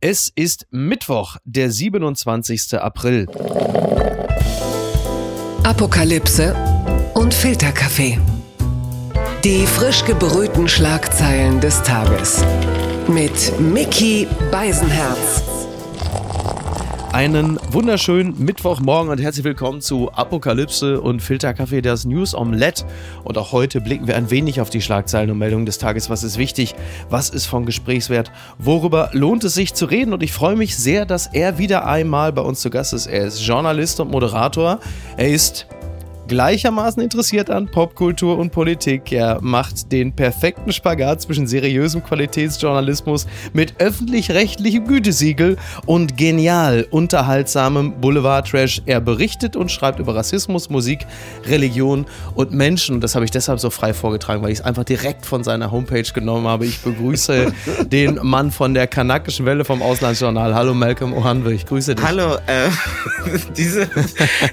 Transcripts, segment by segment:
Es ist Mittwoch, der 27. April. Apokalypse und Filterkaffee. Die frisch gebrühten Schlagzeilen des Tages. Mit Mickey Beisenherz. Einen wunderschönen Mittwochmorgen und herzlich willkommen zu Apokalypse und Filterkaffee, das News Omelette. Und auch heute blicken wir ein wenig auf die Schlagzeilen und Meldungen des Tages. Was ist wichtig? Was ist von Gesprächswert? Worüber lohnt es sich zu reden? Und ich freue mich sehr, dass er wieder einmal bei uns zu Gast ist. Er ist Journalist und Moderator. Er ist gleichermaßen interessiert an Popkultur und Politik. Er macht den perfekten Spagat zwischen seriösem Qualitätsjournalismus mit öffentlich-rechtlichem Gütesiegel und genial unterhaltsamem Boulevard-Trash. Er berichtet und schreibt über Rassismus, Musik, Religion und Menschen. Und das habe ich deshalb so frei vorgetragen, weil ich es einfach direkt von seiner Homepage genommen habe. Ich begrüße den Mann von der kanakischen Welle vom Auslandsjournal. Hallo Malcolm Ohanwe, ich grüße dich. Hallo, äh, diese,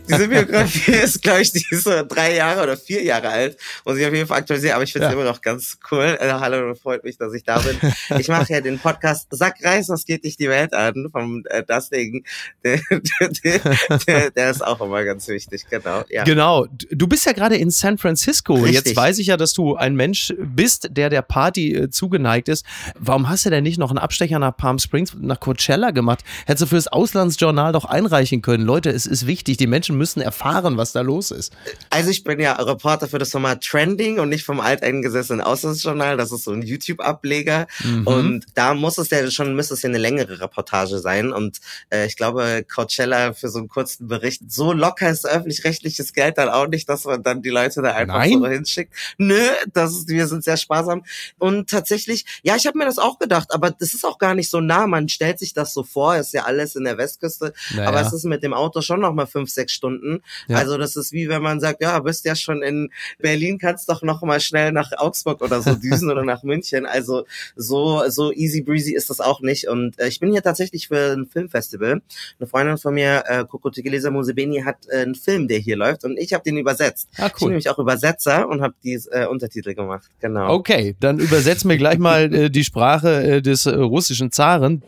diese Biografie ist, glaube ich, die die ist so drei Jahre oder vier Jahre alt, muss ich auf jeden Fall aktualisieren, aber ich finde es ja. immer noch ganz cool. Äh, hallo, freut mich, dass ich da bin. Ich mache ja den Podcast Sack Reis, was geht dich die Welt an, vom äh, das Ding. Der, der, der, der, ist auch immer ganz wichtig, genau. Ja. Genau. Du bist ja gerade in San Francisco. Richtig. Jetzt weiß ich ja, dass du ein Mensch bist, der der Party äh, zugeneigt ist. Warum hast du denn nicht noch einen Abstecher nach Palm Springs, nach Coachella gemacht? Hättest du fürs Auslandsjournal doch einreichen können. Leute, es ist wichtig. Die Menschen müssen erfahren, was da los ist. Also ich bin ja Reporter für das Format Trending und nicht vom alteingesessenen Auslandsjournal. Das ist so ein YouTube-Ableger. Mhm. Und da muss es ja schon, müsste es ja eine längere Reportage sein. Und äh, ich glaube, Coachella für so einen kurzen Bericht, so locker ist öffentlich-rechtliches Geld dann auch nicht, dass man dann die Leute da einfach Nein. so hinschickt. Nö, das ist, wir sind sehr sparsam. Und tatsächlich, ja, ich habe mir das auch gedacht, aber das ist auch gar nicht so nah. Man stellt sich das so vor, ist ja alles in der Westküste, naja. aber es ist mit dem Auto schon nochmal fünf, sechs Stunden. Ja. Also das ist wie wenn man sagt, ja, bist ja schon in Berlin, kannst doch noch mal schnell nach Augsburg oder so düsen oder nach München. Also so so easy breezy ist das auch nicht. Und äh, ich bin hier tatsächlich für ein Filmfestival. Eine Freundin von mir, äh, Coco Tegelesa Mosebeni, hat äh, einen Film, der hier läuft und ich habe den übersetzt. Ah, cool. Ich bin nämlich auch Übersetzer und habe die äh, Untertitel gemacht. Genau. Okay, dann übersetz mir gleich mal äh, die Sprache äh, des äh, russischen Zaren.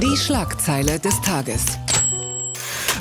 Die Schlagzeile des Tages.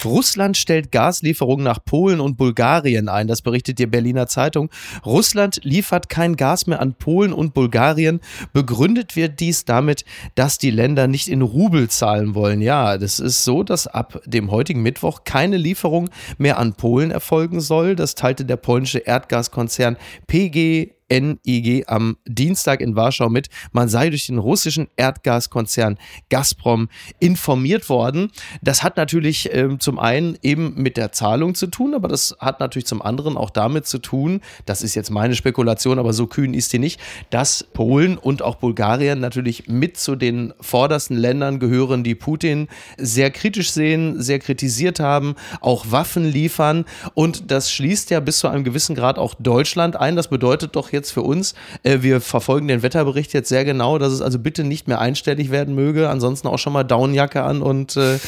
Russland stellt Gaslieferungen nach Polen und Bulgarien ein. Das berichtet die Berliner Zeitung. Russland liefert kein Gas mehr an Polen und Bulgarien. Begründet wird dies damit, dass die Länder nicht in Rubel zahlen wollen. Ja, das ist so, dass ab dem heutigen Mittwoch keine Lieferung mehr an Polen erfolgen soll. Das teilte der polnische Erdgaskonzern PG NIG am Dienstag in Warschau mit, man sei durch den russischen Erdgaskonzern Gazprom informiert worden. Das hat natürlich äh, zum einen eben mit der Zahlung zu tun, aber das hat natürlich zum anderen auch damit zu tun, das ist jetzt meine Spekulation, aber so kühn ist die nicht, dass Polen und auch Bulgarien natürlich mit zu den vordersten Ländern gehören, die Putin sehr kritisch sehen, sehr kritisiert haben, auch Waffen liefern und das schließt ja bis zu einem gewissen Grad auch Deutschland ein. Das bedeutet doch jetzt jetzt für uns. Äh, wir verfolgen den Wetterbericht jetzt sehr genau, dass es also bitte nicht mehr einstellig werden möge. Ansonsten auch schon mal Downjacke an und äh,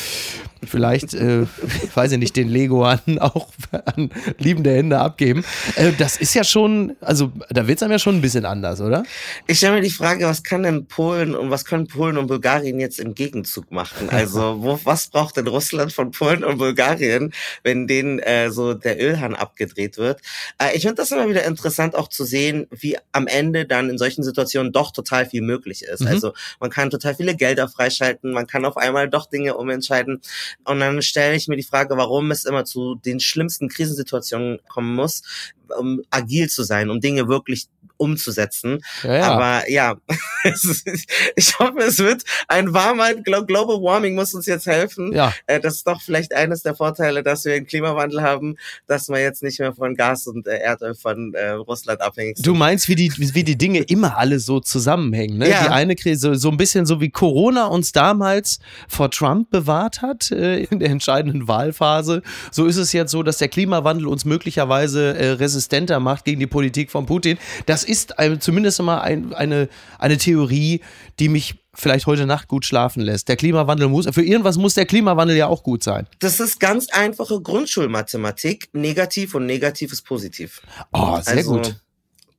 vielleicht, äh, weiß ich nicht, den Lego an, auch an liebende Hände abgeben. Äh, das ist ja schon, also da wird es einem ja schon ein bisschen anders, oder? Ich stelle mir die Frage, was kann denn Polen und was können Polen und Bulgarien jetzt im Gegenzug machen? Also wo, was braucht denn Russland von Polen und Bulgarien, wenn denen äh, so der Ölhahn abgedreht wird? Äh, ich finde das immer wieder interessant auch zu sehen, wie am Ende dann in solchen Situationen doch total viel möglich ist. Mhm. Also man kann total viele Gelder freischalten, man kann auf einmal doch Dinge umentscheiden. Und dann stelle ich mir die Frage, warum es immer zu den schlimmsten Krisensituationen kommen muss, um agil zu sein, um Dinge wirklich umzusetzen. Ja, ja. Aber ja, ich hoffe, es wird ein warmer Global Warming muss uns jetzt helfen. Ja. Äh, das ist doch vielleicht eines der Vorteile, dass wir einen Klimawandel haben, dass man jetzt nicht mehr von Gas und äh, Erdöl von äh, Russland abhängig sind. Du meinst, wie die, wie die Dinge immer alle so zusammenhängen. Ne? Ja. Die eine Krise, so ein bisschen so wie Corona uns damals vor Trump bewahrt hat in der entscheidenden Wahlphase. So ist es jetzt so, dass der Klimawandel uns möglicherweise resistenter macht gegen die Politik von Putin. Das ist ein, zumindest immer ein, eine, eine Theorie, die mich vielleicht heute Nacht gut schlafen lässt. Der Klimawandel muss, für irgendwas muss der Klimawandel ja auch gut sein. Das ist ganz einfache Grundschulmathematik. Negativ und negativ ist positiv. Oh, sehr also, gut.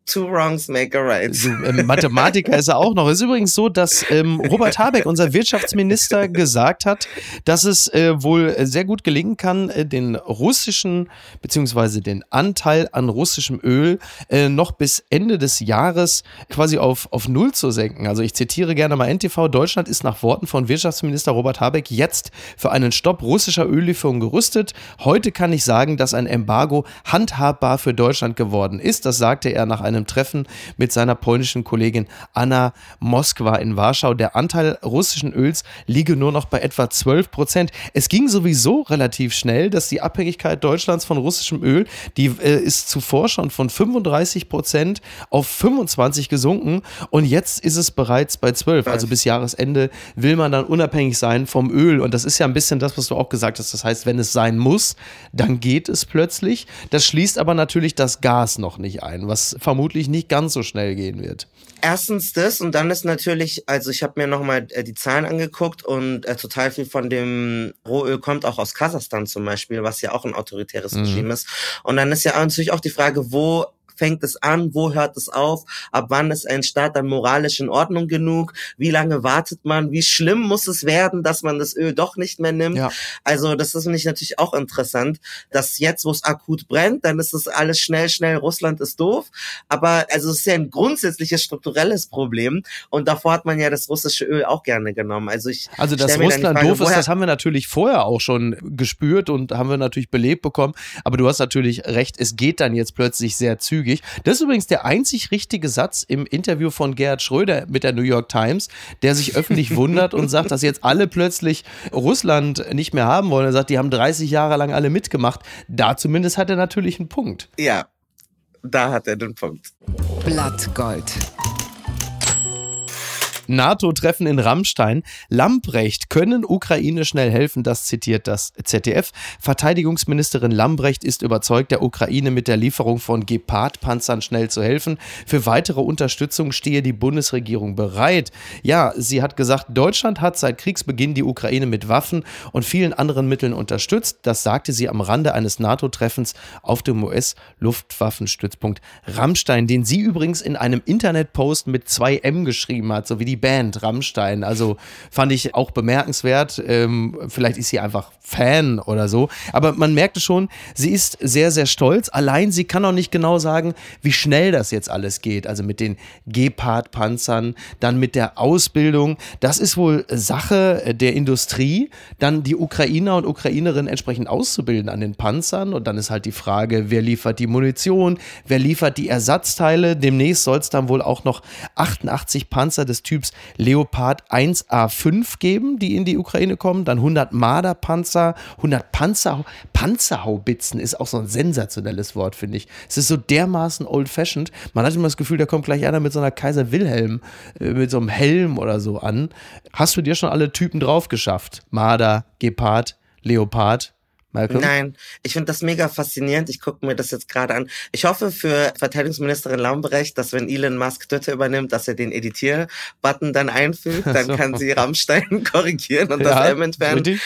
Two wrongs make a right. Ähm, Mathematiker ist er auch noch. Es ist übrigens so, dass ähm, Robert Habeck, unser Wirtschaftsminister, gesagt hat, dass es äh, wohl sehr gut gelingen kann, äh, den russischen beziehungsweise den Anteil an russischem Öl äh, noch bis Ende des Jahres quasi auf, auf Null zu senken. Also ich zitiere gerne mal NTV, Deutschland ist nach Worten von Wirtschaftsminister Robert Habeck jetzt für einen Stopp russischer Öllieferungen gerüstet. Heute kann ich sagen, dass ein Embargo handhabbar für Deutschland geworden ist. Das sagte er nach einem Treffen mit seiner polnischen Kollegin Anna Moskwa in Warschau. Der Anteil russischen Öls liege nur noch bei etwa 12 Prozent. Es ging sowieso relativ schnell, dass die Abhängigkeit Deutschlands von russischem Öl, die äh, ist zuvor schon von 35 Prozent auf 25 gesunken und jetzt ist es bereits bei 12. Also bis Jahresende will man dann unabhängig sein vom Öl und das ist ja ein bisschen das, was du auch gesagt hast. Das heißt, wenn es sein muss, dann geht es plötzlich. Das schließt aber natürlich das Gas noch nicht ein, was vermutlich nicht ganz so schnell gehen wird. Erstens das und dann ist natürlich, also ich habe mir nochmal äh, die Zahlen angeguckt und äh, total viel von dem Rohöl kommt auch aus Kasachstan zum Beispiel, was ja auch ein autoritäres mhm. Regime ist. Und dann ist ja natürlich auch die Frage, wo fängt es an, wo hört es auf, ab wann ist ein Staat dann moralisch in Ordnung genug, wie lange wartet man, wie schlimm muss es werden, dass man das Öl doch nicht mehr nimmt. Ja. Also das ist mich natürlich auch interessant, dass jetzt, wo es akut brennt, dann ist es alles schnell, schnell, Russland ist doof, aber also es ist ja ein grundsätzliches strukturelles Problem und davor hat man ja das russische Öl auch gerne genommen. Also ich Also dass Russland Frage, doof ist, das haben wir natürlich vorher auch schon gespürt und haben wir natürlich belebt bekommen, aber du hast natürlich recht, es geht dann jetzt plötzlich sehr zügig zügig. Das ist übrigens der einzig richtige Satz im Interview von Gerhard Schröder mit der New York Times, der sich öffentlich wundert und sagt, dass jetzt alle plötzlich Russland nicht mehr haben wollen. Er sagt, die haben 30 Jahre lang alle mitgemacht. Da zumindest hat er natürlich einen Punkt. Ja, da hat er den Punkt. Blattgold. NATO-Treffen in Rammstein. Lambrecht können Ukraine schnell helfen, das zitiert das ZDF. Verteidigungsministerin Lambrecht ist überzeugt, der Ukraine mit der Lieferung von Gepard-Panzern schnell zu helfen. Für weitere Unterstützung stehe die Bundesregierung bereit. Ja, sie hat gesagt, Deutschland hat seit Kriegsbeginn die Ukraine mit Waffen und vielen anderen Mitteln unterstützt. Das sagte sie am Rande eines NATO-Treffens auf dem US-Luftwaffenstützpunkt Rammstein, den sie übrigens in einem Internetpost mit 2M geschrieben hat, so wie die die Band Rammstein. Also fand ich auch bemerkenswert. Ähm, vielleicht ist sie einfach Fan oder so. Aber man merkte schon, sie ist sehr, sehr stolz. Allein sie kann auch nicht genau sagen, wie schnell das jetzt alles geht. Also mit den Gepard-Panzern, dann mit der Ausbildung. Das ist wohl Sache der Industrie, dann die Ukrainer und Ukrainerinnen entsprechend auszubilden an den Panzern. Und dann ist halt die Frage, wer liefert die Munition, wer liefert die Ersatzteile. Demnächst soll es dann wohl auch noch 88 Panzer des Typs Leopard 1A5 geben, die in die Ukraine kommen. Dann 100 Marder-Panzer Panzer, 100 Panzer, Panzerhaubitzen ist auch so ein sensationelles Wort, finde ich. Es ist so dermaßen old-fashioned. Man hat immer das Gefühl, da kommt gleich einer mit so einer Kaiser Wilhelm, äh, mit so einem Helm oder so an. Hast du dir schon alle Typen drauf geschafft? Marder, Gepard, Leopard? Malcolm? Nein, ich finde das mega faszinierend. Ich gucke mir das jetzt gerade an. Ich hoffe für Verteidigungsministerin Lambrecht, dass wenn Elon Musk Twitter übernimmt, dass er den Editier-Button dann einfügt, dann kann sie Rammstein korrigieren und ja, das M entfernen.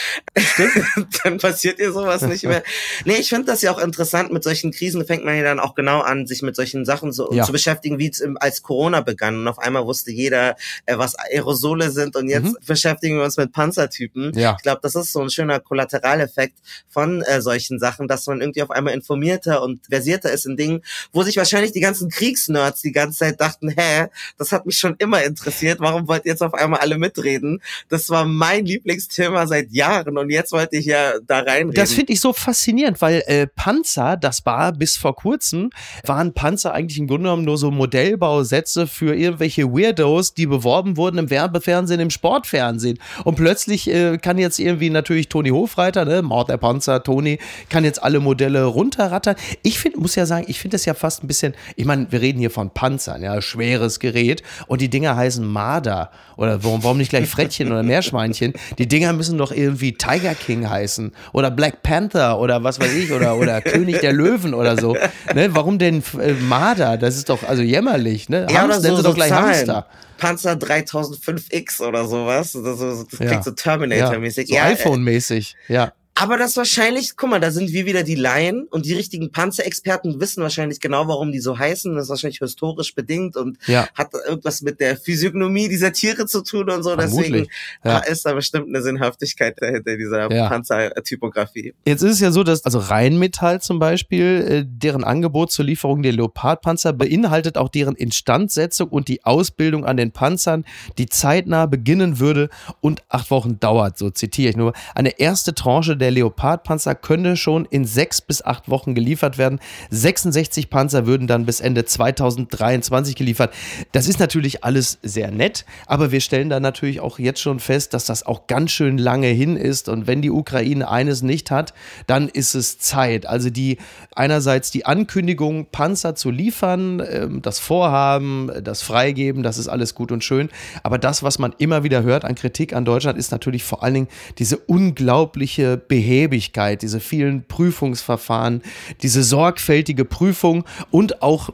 dann passiert ihr sowas nicht mehr. Nee, ich finde das ja auch interessant. Mit solchen Krisen fängt man ja dann auch genau an, sich mit solchen Sachen so ja. zu beschäftigen, wie es als Corona begann. Und auf einmal wusste jeder, äh, was Aerosole sind und jetzt mhm. beschäftigen wir uns mit Panzertypen. Ja. Ich glaube, das ist so ein schöner Kollateraleffekt von von äh, solchen Sachen, dass man irgendwie auf einmal informierter und versierter ist in Dingen, wo sich wahrscheinlich die ganzen Kriegsnerds die ganze Zeit dachten, hä, das hat mich schon immer interessiert, warum wollt ihr jetzt auf einmal alle mitreden? Das war mein Lieblingsthema seit Jahren und jetzt wollte ich ja da reinreden. Das finde ich so faszinierend, weil äh, Panzer, das war bis vor kurzem, waren Panzer eigentlich im Grunde genommen nur so Modellbausätze für irgendwelche Weirdos, die beworben wurden im Werbefernsehen, im Sportfernsehen. Und plötzlich äh, kann jetzt irgendwie natürlich Toni Hofreiter, ne, Mord der Panzer, Panzer, Toni kann jetzt alle Modelle runterrattern. Ich finde, muss ja sagen, ich finde das ja fast ein bisschen, ich meine, wir reden hier von Panzern, ja, schweres Gerät und die Dinger heißen Marder oder warum, warum nicht gleich Frettchen oder Meerschweinchen? Die Dinger müssen doch irgendwie Tiger King heißen oder Black Panther oder was weiß ich oder, oder König der Löwen oder so. Ne? Warum denn äh, Marder? Das ist doch also jämmerlich, ne? Ja, Hamster, so, so doch gleich Zahlen. Hamster. Panzer 3005X oder sowas. Das, das klingt ja. so Terminator-mäßig. Ja, so ja, iPhone-mäßig, ja. Aber das wahrscheinlich, guck mal, da sind wir wieder die Laien und die richtigen Panzerexperten wissen wahrscheinlich genau, warum die so heißen. Das ist wahrscheinlich historisch bedingt und Ja. hat irgendwas mit der Physiognomie dieser Tiere zu tun und so. Deswegen Vermutlich, ja. ist da bestimmt eine Sinnhaftigkeit dahinter dieser Ja. Panzertypografie. Jetzt ist es ja so, dass also Rheinmetall zum Beispiel, äh, deren Angebot zur Lieferung der Leopardpanzer beinhaltet auch deren Instandsetzung und die Ausbildung an den Panzern, die zeitnah beginnen würde und acht Wochen dauert, so zitiere ich nur. Eine erste Tranche der Leopardpanzer könne schon in sechs bis acht Wochen geliefert werden. 66 Panzer würden dann bis Ende 2023 geliefert. Das ist natürlich alles sehr nett, aber wir stellen da natürlich auch jetzt schon fest, dass das auch ganz schön lange hin ist und wenn die Ukraine eines nicht hat, dann ist es Zeit. Also die einerseits die Ankündigung, Panzer zu liefern, ähm, das Vorhaben, das Freigeben, das ist alles gut und schön. Aber das, was man immer wieder hört an Kritik an Deutschland, ist natürlich vor allen Dingen diese unglaubliche Behäbigkeit, diese vielen Prüfungsverfahren, diese sorgfältige Prüfung und auch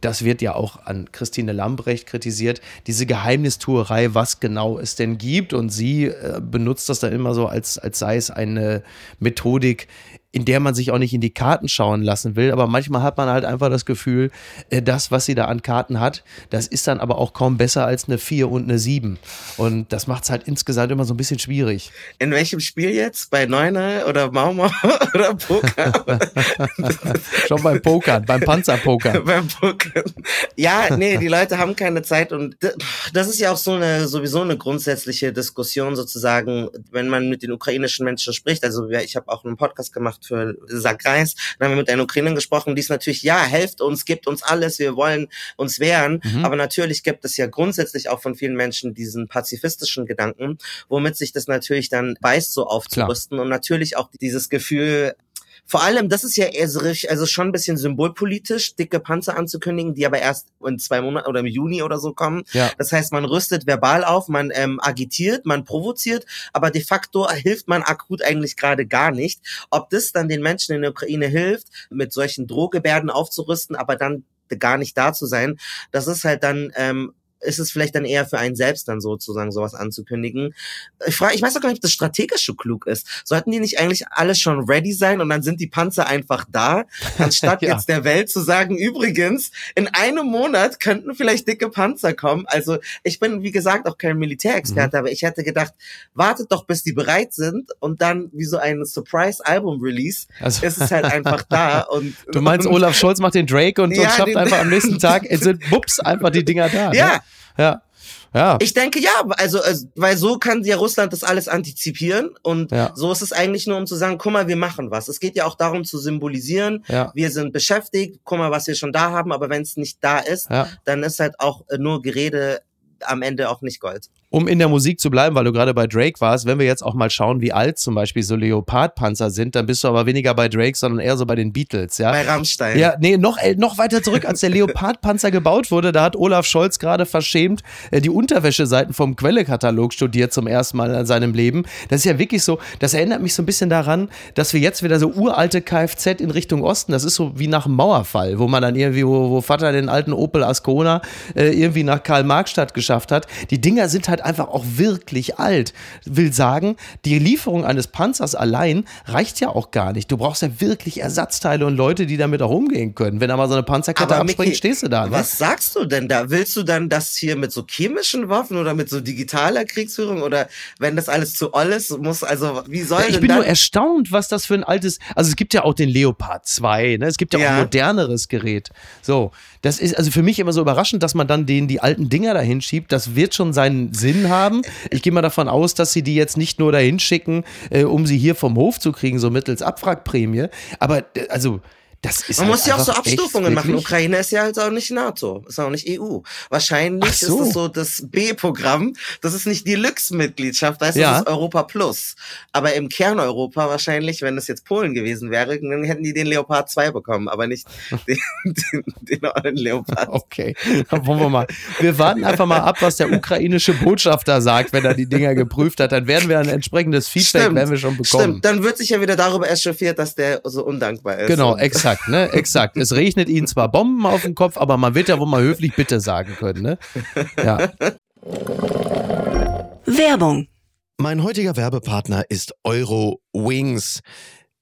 das wird ja auch an Christine Lambrecht kritisiert, diese Geheimnistuerei, was genau es denn gibt. Und sie äh, benutzt das dann immer so, als, als sei es eine Methodik, in der man sich auch nicht in die Karten schauen lassen will. Aber manchmal hat man halt einfach das Gefühl, äh, das, was sie da an Karten hat, das ist dann aber auch kaum besser als eine 4 und eine 7. Und das macht es halt insgesamt immer so ein bisschen schwierig. In welchem Spiel jetzt? Bei Neuner oder Maumau oder Poker? Schon beim Pokern, beim Panzerpoker. beim Poker. Ja, nee, die Leute haben keine Zeit und das ist ja auch so eine sowieso eine grundsätzliche Diskussion sozusagen, wenn man mit den ukrainischen Menschen spricht. Also ich habe auch einen Podcast gemacht für Sack Reis, dann haben wir mit einer Ukrainerin gesprochen, die ist natürlich, ja, helft uns, gibt uns alles, wir wollen uns wehren, Mhm. aber natürlich gibt es ja grundsätzlich auch von vielen Menschen diesen pazifistischen Gedanken, womit sich das natürlich dann beißt, so aufzurüsten. Und natürlich auch dieses Gefühl, vor allem, das ist ja eher so richtig, also schon ein bisschen symbolpolitisch, dicke Panzer anzukündigen, die aber erst in zwei Monaten oder im Juni oder so kommen. Ja. Das heißt, man rüstet verbal auf, man ähm, agitiert, man provoziert, aber de facto hilft man akut eigentlich gerade gar nicht. Ob das dann den Menschen in der Ukraine hilft, mit solchen Drohgebärden aufzurüsten, aber dann gar nicht da zu sein, das ist halt dann ähm, ist es vielleicht dann eher für einen selbst dann sozusagen sowas anzukündigen. Ich frage, ich weiß auch gar nicht, ob das strategisch so klug ist. Sollten die nicht eigentlich alle schon ready sein und dann sind die Panzer einfach da, anstatt Ja. jetzt der Welt zu sagen, übrigens, in einem Monat könnten vielleicht dicke Panzer kommen. Also ich bin, wie gesagt, auch kein Militärexperte, aber ich hätte gedacht, wartet doch, bis die bereit sind und dann wie so ein Surprise-Album-Release Also- ist es halt einfach da. Und, Du meinst, und, Olaf Scholz macht den Drake und, Ja, und schafft den- einfach am nächsten Tag, es sind bups, einfach die Dinger da. Ja. Ne? Ja. Ja. Ich denke ja, also, also weil so kann ja Russland das alles antizipieren und Ja. so ist es eigentlich nur, um zu sagen, guck mal, wir machen was. Es geht ja auch darum zu symbolisieren, Ja. wir sind beschäftigt, guck mal, was wir schon da haben, aber wenn es nicht da ist, Ja. dann ist halt auch äh, nur Gerede am Ende auch nicht Gold. Um in der Musik zu bleiben, weil du gerade bei Drake warst, wenn wir jetzt auch mal schauen, wie alt zum Beispiel so Leopardpanzer sind, dann bist du aber weniger bei Drake, sondern eher so bei den Beatles, ja? Bei Rammstein. Ja, nee, noch, noch weiter zurück, als der Leopardpanzer gebaut wurde, da hat Olaf Scholz gerade verschämt äh, die Unterwäscheseiten vom Quellekatalog studiert zum ersten Mal in seinem Leben. Das ist ja wirklich so, das erinnert mich so ein bisschen daran, dass wir jetzt wieder so uralte Kfz in Richtung Osten, das ist so wie nach dem Mauerfall, wo man dann irgendwie, wo, wo Vater den alten Opel Ascona äh, irgendwie nach Karl-Marx-Stadt geschafft hat. Die Dinger sind halt einfach auch wirklich alt. Will sagen, die Lieferung eines Panzers allein reicht ja auch gar nicht. Du brauchst ja wirklich Ersatzteile und Leute, die damit auch umgehen können. Wenn da mal so eine Panzerkette abspringt, Micky, stehst du da. Ne? Was sagst du denn da? Willst du dann das hier mit so chemischen Waffen oder mit so digitaler Kriegsführung oder wenn das alles zu oll ist, muss also wie soll Ja, ich bin nur erstaunt, was das für ein altes. Also es gibt ja auch den Leopard 2, ne? Es gibt ja, auch Ja. ein moderneres Gerät. So, das ist also für mich immer so überraschend, dass man dann den die alten Dinger dahin schiebt. Das wird schon seinen Sinn haben. Ich gehe mal davon aus, dass sie die jetzt nicht nur dahin schicken, äh, um sie hier vom Hof zu kriegen, so mittels Abwrackprämie. Aber äh, also Man halt muss ja auch so Abstufungen machen. Ukraine ist ja halt auch nicht NATO, ist auch nicht EU. Wahrscheinlich so. ist es so das B-Programm. Das ist nicht Deluxe-Mitgliedschaft, weißt du, Ja. das ist Europa Plus. Aber im Kerneuropa wahrscheinlich, wenn es jetzt Polen gewesen wäre, dann hätten die den Leopard 2 bekommen, aber nicht den, den, den Leopard. Okay, dann wollen wir mal. Wir warten einfach mal ab, was der ukrainische Botschafter sagt, wenn er die Dinger geprüft hat. Dann werden wir ein entsprechendes Feedback werden wir schon bekommen. Stimmt, dann wird sich ja wieder darüber echauffiert, dass der so undankbar ist. Genau, Und- exakt, ne? Exakt. Es regnet ihnen zwar Bomben auf den Kopf, aber man wird ja wohl mal höflich Bitte sagen können, ne? Ja. Werbung. Mein heutiger Werbepartner ist Euro Wings.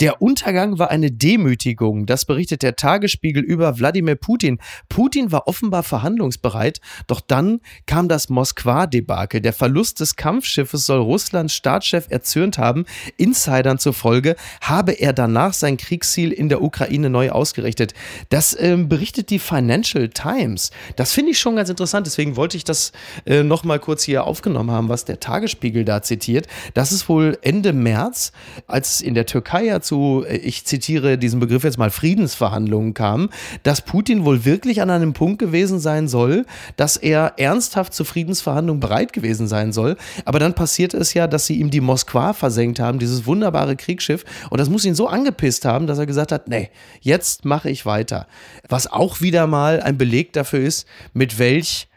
Der Untergang war eine Demütigung, das berichtet der Tagesspiegel über Wladimir Putin. Putin war offenbar verhandlungsbereit, doch dann kam das Moskwa-Debakel. Der Verlust des Kampfschiffes soll Russlands Staatschef erzürnt haben. Insidern zufolge habe er danach sein Kriegsziel in der Ukraine neu ausgerichtet. Das ähm, berichtet die Financial Times. Das finde ich schon ganz interessant, deswegen wollte ich das äh, nochmal kurz hier aufgenommen haben, was der Tagesspiegel da zitiert. Das ist wohl Ende März, als in der Türkei ja zu, äh, ich zitiere diesen Begriff jetzt mal, Friedensverhandlungen kam, dass Putin wohl wirklich an einem Punkt gewesen sein soll, dass er ernsthaft zu Friedensverhandlungen bereit gewesen sein soll. Aber dann passiert es ja, dass sie ihm die Moskwa versenkt haben, dieses wunderbare Kriegsschiff. Und das muss ihn so angepisst haben, dass er gesagt hat, nee, jetzt mache ich weiter. Was auch wieder mal ein Beleg dafür ist, mit welch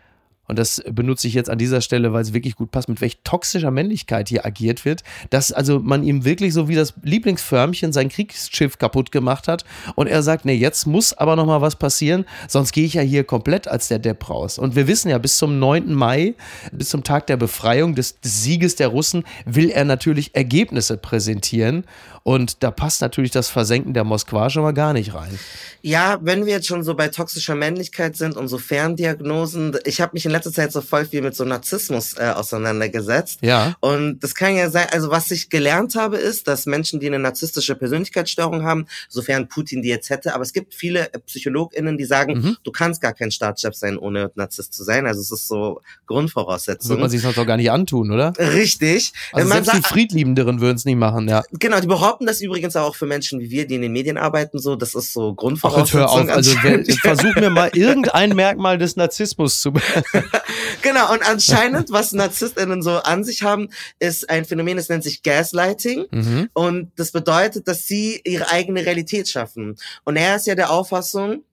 und das benutze ich jetzt an dieser Stelle, weil es wirklich gut passt, mit welch toxischer Männlichkeit hier agiert wird, dass also man ihm wirklich so wie das Lieblingsförmchen sein Kriegsschiff kaputt gemacht hat und er sagt, nee, jetzt muss aber noch mal was passieren, sonst gehe ich ja hier komplett als der Depp raus. Und wir wissen ja, bis zum 9. Mai, bis zum Tag der Befreiung des, des Sieges der Russen, will er natürlich Ergebnisse präsentieren und da passt natürlich das Versenken der Moskwa schon mal gar nicht rein. Ja, wenn wir jetzt schon so bei toxischer Männlichkeit sind und so Ferndiagnosen, ich habe mich in letzter Zeit so voll viel mit so Narzissmus äh, auseinandergesetzt. Ja. Und das kann ja sein, also was ich gelernt habe, ist, dass Menschen, die eine narzisstische Persönlichkeitsstörung haben, sofern Putin die jetzt hätte, aber es gibt viele PsychologInnen, die sagen, mhm. du kannst gar kein Staatschef sein, ohne Narzisst zu sein. Also es ist so Grundvoraussetzung. Würde man sich sonst doch gar nicht antun, oder? Richtig. Also man selbst sagt, die Friedliebenderen würden es nicht machen, ja. Genau, die behaupten das übrigens auch für Menschen wie wir, die in den Medien arbeiten, so, das ist so Grundvoraussetzung. Ach, hör auf, also versuch mir mal irgendein Merkmal des Narzissmus zu genau, und anscheinend, was NarzisstInnen so an sich haben, ist ein Phänomen, das nennt sich Gaslighting. Mhm. Und das bedeutet, dass sie ihre eigene Realität schaffen. Und er ist ja der Auffassung,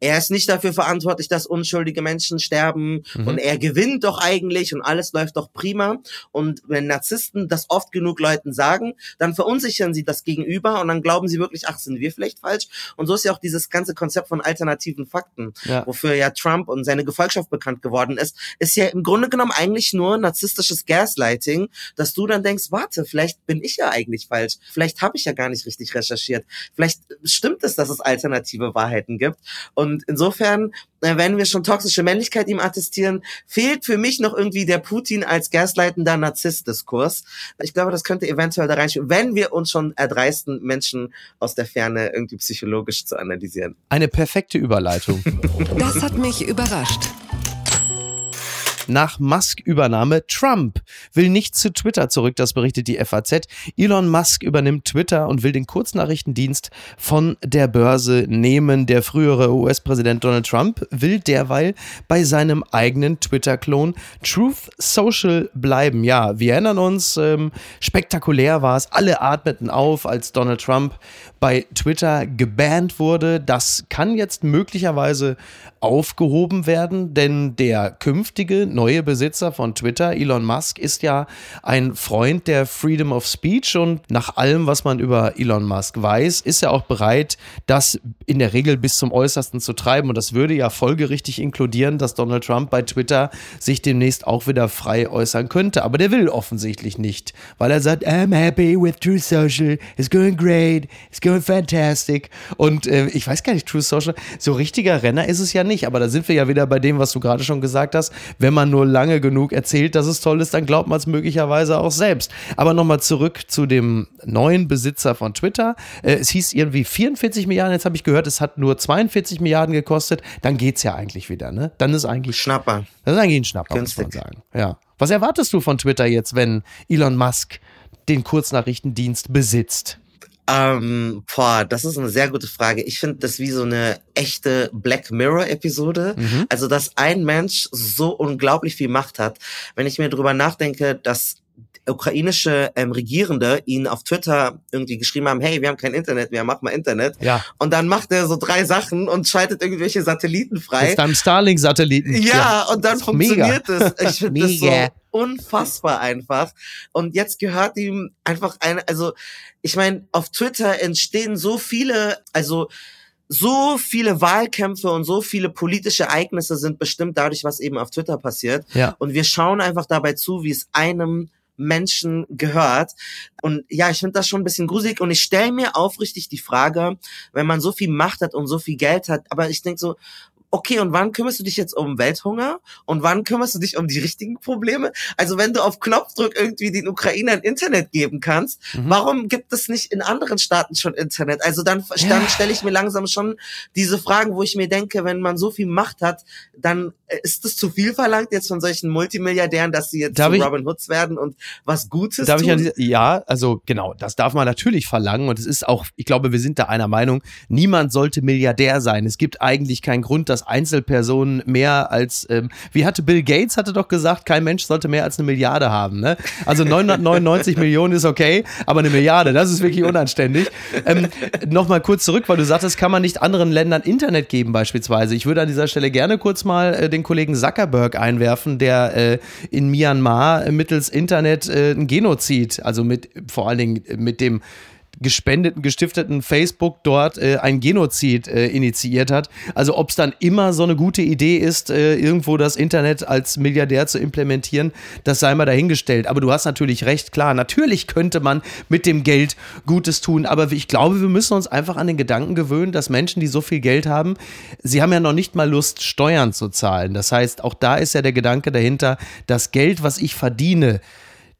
er ist nicht dafür verantwortlich, dass unschuldige Menschen sterben mhm. und er gewinnt doch eigentlich und alles läuft doch prima. Und wenn Narzissten das oft genug Leuten sagen, dann verunsichern sie das Gegenüber und dann glauben sie wirklich, ach, sind wir vielleicht falsch? Und so ist ja auch dieses ganze Konzept von alternativen Fakten, ja. wofür ja Trump und seine Gefolgschaft bekannt geworden ist, ist ja im Grunde genommen eigentlich nur narzisstisches Gaslighting, dass du dann denkst, warte, vielleicht bin ich ja eigentlich falsch, vielleicht habe ich ja gar nicht richtig recherchiert, vielleicht stimmt es, dass es alternative Wahrheiten gibt und Und insofern, äh, wenn wir schon toxische Männlichkeit ihm attestieren, fehlt für mich noch irgendwie der Putin als gasleitender Narzisst-Diskurs. Ich glaube, das könnte eventuell da reinspielen, wenn wir uns schon erdreisten, Menschen aus der Ferne irgendwie psychologisch zu analysieren. Eine perfekte Überleitung. Das hat mich überrascht. Nach Musk-Übernahme Trump will nicht zu Twitter zurück, das berichtet die FAZ. Elon Musk übernimmt Twitter und will den Kurznachrichtendienst von der Börse nehmen. Der frühere US-Präsident Donald Trump will derweil bei seinem eigenen Twitter-Klon Truth Social bleiben. Ja, wir erinnern uns, ähm, spektakulär war es. Alle atmeten auf, als Donald Trump bei Twitter gebannt wurde. Das kann jetzt möglicherweise aufgehoben werden, denn der künftige neue Besitzer von Twitter, Elon Musk, ist ja ein Freund der Freedom of Speech und nach allem, was man über Elon Musk weiß, ist er auch bereit, das in der Regel bis zum Äußersten zu treiben. Und das würde ja folgerichtig inkludieren, dass Donald Trump bei Twitter sich demnächst auch wieder frei äußern könnte. Aber der will offensichtlich nicht, weil er sagt, I'm happy with True Social, it's going great, it's going fantastic. Und äh, ich weiß gar nicht, True Social, so richtiger Renner ist es ja nicht. Aber da sind wir ja wieder bei dem, was du gerade schon gesagt hast. Wenn man nur lange genug erzählt, dass es toll ist, dann glaubt man es möglicherweise auch selbst. Aber nochmal zurück zu dem neuen Besitzer von Twitter. Äh, es hieß irgendwie 44 Milliarden, jetzt habe ich gehört, es hat nur 42 Milliarden gekostet. Dann geht es ja eigentlich wieder, ne? Dann ist eigentlich. Schnapper. Das ist eigentlich ein Schnapper, Günstig. muss man sagen. Ja. Was erwartest du von Twitter jetzt, wenn Elon Musk den Kurznachrichtendienst besitzt? Ähm, boah, das ist eine sehr gute Frage. Ich finde das wie so eine echte Black Mirror-Episode. Mhm. Also, dass ein Mensch so unglaublich viel Macht hat. Wenn ich mir drüber nachdenke, dass ukrainische ähm, Regierende ihn auf Twitter irgendwie geschrieben haben, hey, wir haben kein Internet mehr, mach mal Internet. Ja. Und dann macht er so drei Sachen und schaltet irgendwelche Satelliten frei. Mit deinem Starlink-Satelliten. Ja, und dann doch mega. funktioniert es. Ich finde das so unfassbar einfach. Und jetzt gehört ihm einfach ein, also ich meine, auf Twitter entstehen so viele, also so viele Wahlkämpfe und so viele politische Ereignisse sind bestimmt dadurch, was eben auf Twitter passiert. Ja. Und wir schauen einfach dabei zu, wie es einem Menschen gehört. Und ja, ich finde das schon ein bisschen gruselig. Und ich stelle mir aufrichtig die Frage, wenn man so viel Macht hat und so viel Geld hat, aber ich denke so, okay, und wann kümmerst du dich jetzt um Welthunger? Und wann kümmerst du dich um die richtigen Probleme? Also wenn du auf Knopfdruck irgendwie den Ukrainern Internet geben kannst, Mhm. warum gibt es nicht in anderen Staaten schon Internet? Also dann, Ja. dann stelle ich mir langsam schon diese Fragen, wo ich mir denke, wenn man so viel Macht hat, dann äh, ist es zu viel verlangt jetzt von solchen Multimilliardären, dass sie jetzt Darf zu ich- Robin Hoods werden und was Gutes Darf ich tun? an diese, ja, also genau, das darf man natürlich verlangen und es ist auch, ich glaube, wir sind da einer Meinung, niemand sollte Milliardär sein. Es gibt eigentlich keinen Grund, dass Einzelpersonen mehr als, ähm, wie hatte Bill Gates hatte doch gesagt, kein Mensch sollte mehr als eine Milliarde haben. Ne? Also 999 Millionen ist okay, aber eine Milliarde, das ist wirklich unanständig. Ähm, Nochmal kurz zurück, weil du sagtest, kann man nicht anderen Ländern Internet geben beispielsweise. Ich würde an dieser Stelle gerne kurz mal äh, den Kollegen Zuckerberg einwerfen, der äh, in Myanmar mittels Internet äh, ein Genozid, also mit vor allen Dingen mit dem gespendeten, gestifteten Facebook dort äh, ein Genozid äh, initiiert hat. Also ob es dann immer so eine gute Idee ist, äh, irgendwo das Internet als Milliardär zu implementieren, das sei mal dahingestellt. Aber du hast natürlich recht, klar, natürlich könnte man mit dem Geld Gutes tun, aber ich glaube, wir müssen uns einfach an den Gedanken gewöhnen, dass Menschen, die so viel Geld haben, sie haben ja noch nicht mal Lust, Steuern zu zahlen. Das heißt, auch da ist ja der Gedanke dahinter, das Geld, was ich verdiene,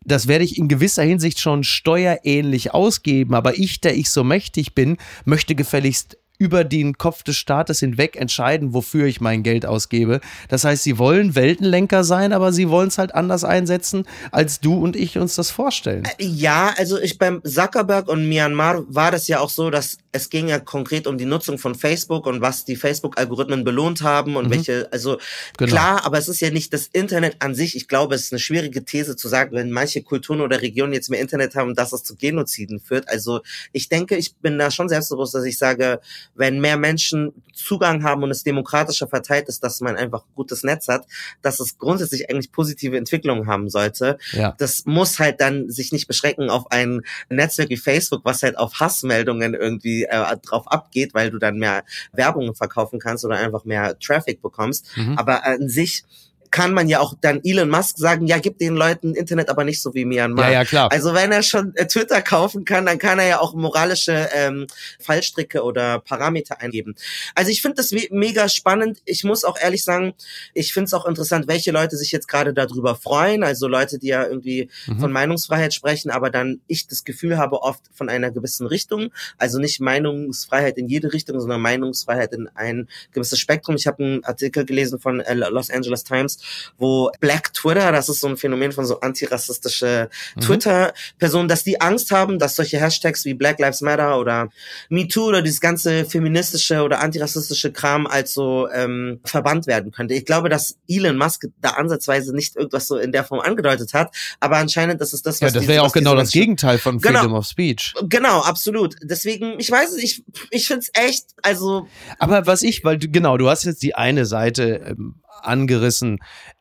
das werde ich in gewisser Hinsicht schon steuerähnlich ausgeben, aber ich, der ich so mächtig bin, möchte gefälligst über den Kopf des Staates hinweg entscheiden, wofür ich mein Geld ausgebe. Das heißt, sie wollen Weltenlenker sein, aber sie wollen es halt anders einsetzen, als du und ich uns das vorstellen. Ja, also ich beim Zuckerberg und Myanmar war das ja auch so, dass es ging ja konkret um die Nutzung von Facebook und was die Facebook-Algorithmen belohnt haben und Mhm. welche, also Genau. klar, aber es ist ja nicht das Internet an sich. Ich glaube, es ist eine schwierige These zu sagen, wenn manche Kulturen oder Regionen jetzt mehr Internet haben, dass es zu Genoziden führt. Also ich denke, ich bin da schon selbstbewusst, dass ich sage, wenn mehr Menschen Zugang haben und es demokratischer verteilt ist, dass man einfach ein gutes Netz hat, dass es grundsätzlich eigentlich positive Entwicklungen haben sollte Ja. das muss halt dann sich nicht beschränken auf ein Netzwerk wie Facebook, was halt auf Hassmeldungen irgendwie äh, drauf abgeht, weil du dann mehr Werbung verkaufen kannst oder einfach mehr Traffic bekommst. Mhm. Aber an sich kann man ja auch dann Elon Musk sagen, ja, gib den Leuten Internet, aber nicht so wie Myanmar. Ja, ja, klar. Also wenn er schon äh, Twitter kaufen kann, dann kann er ja auch moralische ähm, Fallstricke oder Parameter eingeben. Also ich finde das me mega spannend. Ich muss auch ehrlich sagen, ich finde es auch interessant, welche Leute sich jetzt gerade darüber freuen. Also Leute, die ja irgendwie mhm. von Meinungsfreiheit sprechen, aber dann ich das Gefühl habe oft von einer gewissen Richtung. Also nicht Meinungsfreiheit in jede Richtung, sondern Meinungsfreiheit in ein gewisses Spektrum. Ich habe einen Artikel gelesen von äh, Los Angeles Times, wo Black Twitter, das ist so ein Phänomen von so antirassistische mhm. Twitter-Personen, dass die Angst haben, dass solche Hashtags wie Black Lives Matter oder MeToo oder dieses ganze feministische oder antirassistische Kram als so ähm, verbannt werden könnte. Ich glaube, dass Elon Musk da ansatzweise nicht irgendwas so in der Form angedeutet hat, aber anscheinend das ist das, was Ja, das wäre ja auch genau das Gegenteil von genau. Freedom of Speech. Genau, absolut. Deswegen, ich weiß es, ich, ich finde es echt, also. Aber was ich, weil du, genau, du hast jetzt die eine Seite ähm, angerissen.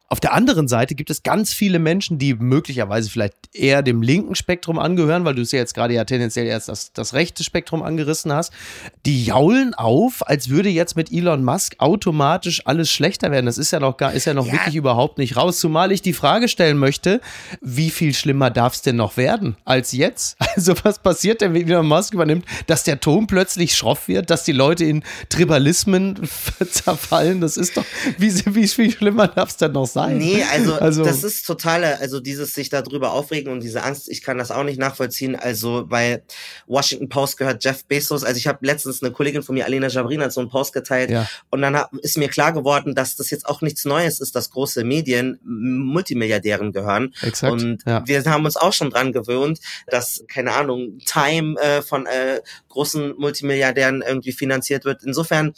Auf der anderen Seite gibt es ganz viele Menschen, die möglicherweise vielleicht eher dem linken Spektrum angehören, weil du es ja jetzt gerade ja tendenziell erst das, das rechte Spektrum angerissen hast. Die jaulen auf, als würde jetzt mit Elon Musk automatisch alles schlechter werden. Das ist ja noch gar, ist ja noch ja. wirklich überhaupt nicht raus. Zumal ich die Frage stellen möchte, wie viel schlimmer darf es denn noch werden als jetzt? Also was passiert denn, wenn Elon Musk übernimmt, dass der Ton plötzlich schroff wird, dass die Leute in Tribalismen zerfallen? Das ist doch, wie, wie viel schlimmer darf es denn noch sein? Sein. Nee, also, also das ist totale, also dieses sich darüber aufregen und diese Angst, ich kann das auch nicht nachvollziehen. Also bei Washington Post gehört Jeff Bezos. Also ich habe letztens eine Kollegin von mir, Alena Jabrin, hat so einen Post geteilt ja. und dann ist mir klar geworden, dass das jetzt auch nichts Neues ist, dass große Medien Multimilliardären gehören. Exakt. Und ja. wir haben uns auch schon dran gewöhnt, dass, keine Ahnung, Time äh, von äh, großen Multimilliardären irgendwie finanziert wird. Insofern,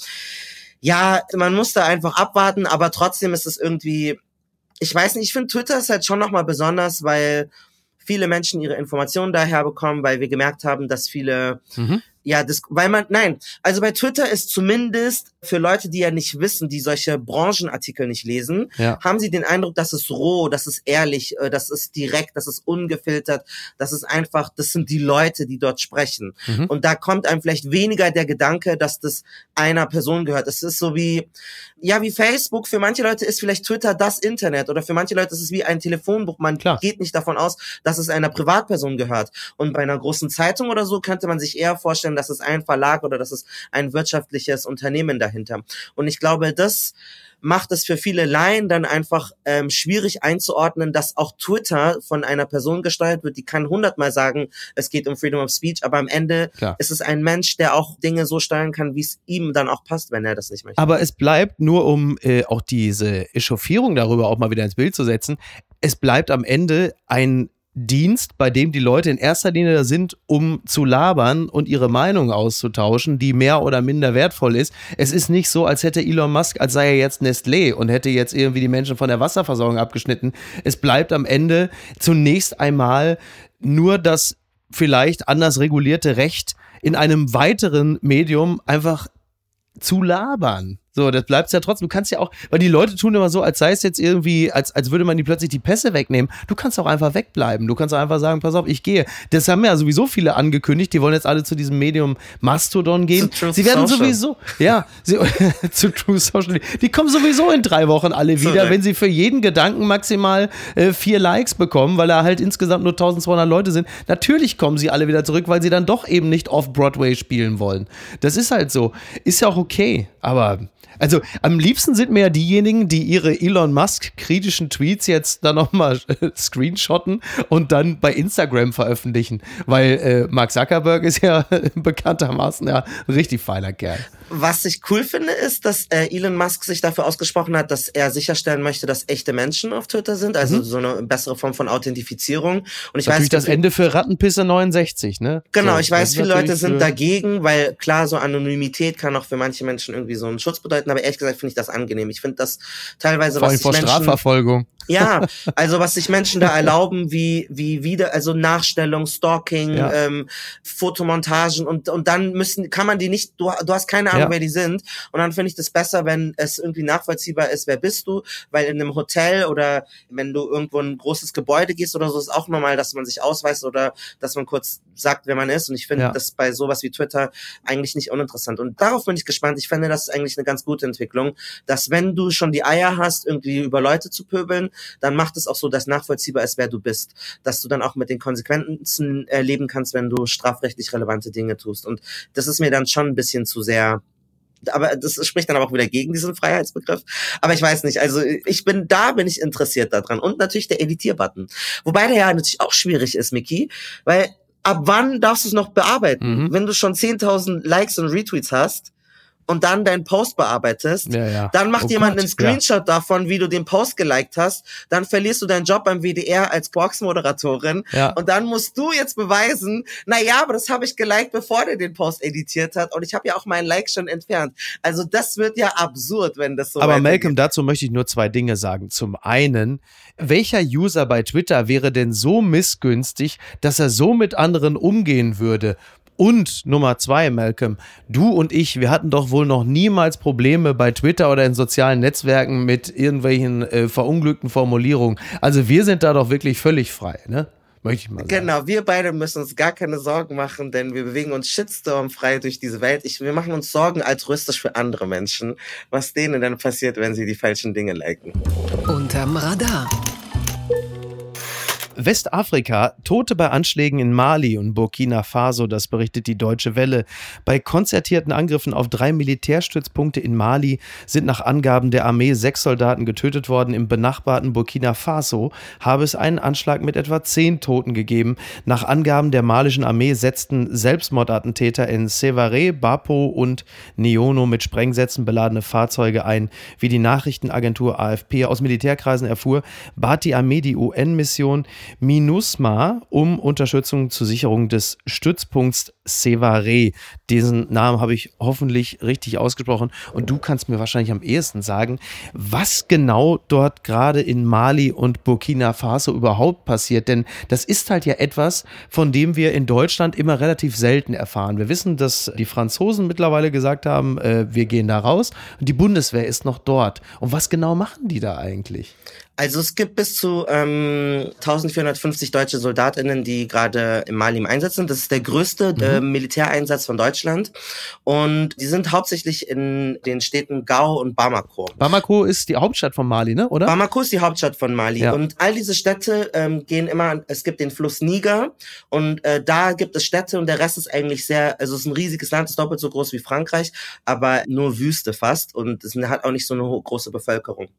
ja, man muss da einfach abwarten, aber trotzdem ist es irgendwie ich weiß nicht, ich finde Twitter ist halt schon nochmal besonders, weil viele Menschen ihre Informationen daher bekommen, weil wir gemerkt haben, dass viele mhm. Ja, das, weil man, nein, also bei Twitter ist zumindest für Leute, die ja nicht wissen, die solche Branchenartikel nicht lesen, ja. haben sie den Eindruck, dass es roh, dass es ehrlich, äh, dass es direkt, dass es ungefiltert, dass es einfach, das sind die Leute, die dort sprechen. Mhm. Und da kommt einem vielleicht weniger der Gedanke, dass das einer Person gehört. Es ist so wie, ja, wie Facebook. Für manche Leute ist vielleicht Twitter das Internet oder für manche Leute ist es wie ein Telefonbuch. Man Klar. geht nicht davon aus, dass es einer Privatperson gehört. Und bei einer großen Zeitung oder so könnte man sich eher vorstellen, das ist ein Verlag oder das ist ein wirtschaftliches Unternehmen dahinter. Und ich glaube, das macht es für viele Laien dann einfach ähm, schwierig einzuordnen, dass auch Twitter von einer Person gesteuert wird, die kann hundertmal sagen, es geht um Freedom of Speech, aber am Ende Klar. ist es ein Mensch, der auch Dinge so steuern kann, wie es ihm dann auch passt, wenn er das nicht möchte. Aber es bleibt nur, um äh, auch diese Echauffierung darüber auch mal wieder ins Bild zu setzen, es bleibt am Ende ein Dienst, bei dem die Leute in erster Linie da sind, um zu labern und ihre Meinung auszutauschen, die mehr oder minder wertvoll ist. Es ist nicht so, als hätte Elon Musk, als sei er jetzt Nestlé und hätte jetzt irgendwie die Menschen von der Wasserversorgung abgeschnitten. Es bleibt am Ende zunächst einmal nur das vielleicht anders regulierte Recht in einem weiteren Medium einfach zu labern. So, das bleibt ja trotzdem. Du kannst ja auch, weil die Leute tun immer so, als sei es jetzt irgendwie, als, als würde man die plötzlich die Pässe wegnehmen. Du kannst auch einfach wegbleiben. Du kannst auch einfach sagen, pass auf, ich gehe. Das haben ja sowieso viele angekündigt. Die wollen jetzt alle zu diesem Medium Mastodon gehen. Sie werden Social. sowieso, ja, sie, zu True Social. Die kommen sowieso in drei Wochen alle wieder, so, wenn sie für jeden Gedanken maximal äh, vier Likes bekommen, weil da halt insgesamt nur 1200 Leute sind. Natürlich kommen sie alle wieder zurück, weil sie dann doch eben nicht off Broadway spielen wollen. Das ist halt so. Ist ja auch okay, aber also am liebsten sind mir ja diejenigen, die ihre Elon Musk kritischen Tweets jetzt dann nochmal äh, screenshotten und dann bei Instagram veröffentlichen, weil äh, Mark Zuckerberg ist ja bekanntermaßen ja ein richtig feiler Kerl. Was ich cool finde, ist, dass äh, Elon Musk sich dafür ausgesprochen hat, dass er sicherstellen möchte, dass echte Menschen auf Twitter sind, also mhm. so eine bessere Form von Authentifizierung. Und ich natürlich weiß, das Ende für Rattenpisse 69, ne? Genau, so, ich weiß, viele Leute sind dagegen, weil klar, so Anonymität kann auch für manche Menschen irgendwie so einen Schutz bedeuten, aber ehrlich gesagt finde ich das angenehm. Ich finde das teilweise Vor was vor Menschen, Strafverfolgung. Ja, also was sich Menschen da erlauben, wie wie wieder also Nachstellung, Stalking, ja. ähm, Fotomontagen und und dann müssen kann man die nicht du, du hast keine Ahnung ja. wer die sind. Und dann finde ich das besser, wenn es irgendwie nachvollziehbar ist, wer bist du, weil in einem Hotel oder wenn du irgendwo in ein großes Gebäude gehst oder so, ist auch normal, dass man sich ausweist oder dass man kurz sagt, wer man ist. Und ich finde Ja. das bei sowas wie Twitter eigentlich nicht uninteressant. Und darauf bin ich gespannt. Ich finde, das ist eigentlich eine ganz gute Entwicklung, dass wenn du schon die Eier hast, irgendwie über Leute zu pöbeln, dann macht es auch so, dass nachvollziehbar ist, wer du bist. Dass du dann auch mit den Konsequenzen äh, leben kannst, wenn du strafrechtlich relevante Dinge tust. Und das ist mir dann schon ein bisschen zu sehr aber das spricht dann aber auch wieder gegen diesen Freiheitsbegriff. Aber ich weiß nicht, also ich bin, da bin ich interessiert daran. Und natürlich der Editierbutton. Wobei der ja natürlich auch schwierig ist, Miki, weil ab wann darfst du es noch bearbeiten? Mhm. Wenn du schon 10.000 Likes und Retweets hast und dann deinen Post bearbeitest, Ja, ja. dann macht Oh jemand Gott, einen Screenshot davon, wie du den Post geliked hast, dann verlierst du deinen Job beim WDR als Quarks-Moderatorin Ja. und dann musst du jetzt beweisen, na ja, aber das habe ich geliked, bevor der den Post editiert hat und ich habe ja auch meinen Like schon entfernt. Also das wird ja absurd, wenn das so Aber. Malcolm, dazu möchte ich nur zwei Dinge sagen. Zum einen, welcher User bei Twitter wäre denn so missgünstig, dass er so mit anderen umgehen würde? Und Nummer zwei, Malcolm, du und ich, wir hatten doch wohl noch niemals Probleme bei Twitter oder in sozialen Netzwerken mit irgendwelchen äh, verunglückten Formulierungen. Also wir sind da doch wirklich völlig frei, ne? Möchte ich mal sagen. Genau, wir beide müssen uns gar keine Sorgen machen, denn wir bewegen uns shitstormfrei durch diese Welt. Ich, wir machen uns Sorgen altruistisch für andere Menschen, was denen dann passiert, wenn sie die falschen Dinge liken. Unterm Radar. Westafrika, Tote bei Anschlägen in Mali und Burkina Faso, das berichtet die Deutsche Welle. Bei konzertierten Angriffen auf drei Militärstützpunkte in Mali sind nach Angaben der Armee sechs Soldaten getötet worden. Im benachbarten Burkina Faso habe es einen Anschlag mit etwa zehn Toten gegeben. Nach Angaben der malischen Armee setzten Selbstmordattentäter in Sevare, Bapo und Niono mit Sprengsätzen beladene Fahrzeuge ein. Wie die Nachrichtenagentur AFP aus Militärkreisen erfuhr, bat die Armee die UN-Mission MINUSMA um Unterstützung zur Sicherung des Stützpunkts Sevare. Diesen Namen habe ich hoffentlich richtig ausgesprochen und du kannst mir wahrscheinlich am ehesten sagen, was genau dort gerade in Mali und Burkina Faso überhaupt passiert. Denn das ist halt ja etwas, von dem wir in Deutschland immer relativ selten erfahren. Wir wissen, dass die Franzosen mittlerweile gesagt haben, äh, wir gehen da raus und die Bundeswehr ist noch dort. Und was genau machen die da eigentlich? Also es gibt bis zu ähm, 1450 deutsche SoldatInnen, die gerade im Mali im Einsatz sind. Das ist der größte äh, Militäreinsatz von Deutschland. Und die sind hauptsächlich in den Städten Gao und Bamako. Bamako ist die Hauptstadt von Mali, ne? Oder? Bamako ist die Hauptstadt von Mali Ja. und all diese Städte ähm, gehen immer, es gibt den Fluss Niger und äh, da gibt es Städte und der Rest ist eigentlich sehr, also es ist ein riesiges Land, ist doppelt so groß wie Frankreich, aber nur Wüste fast und es hat auch nicht so eine große Bevölkerung.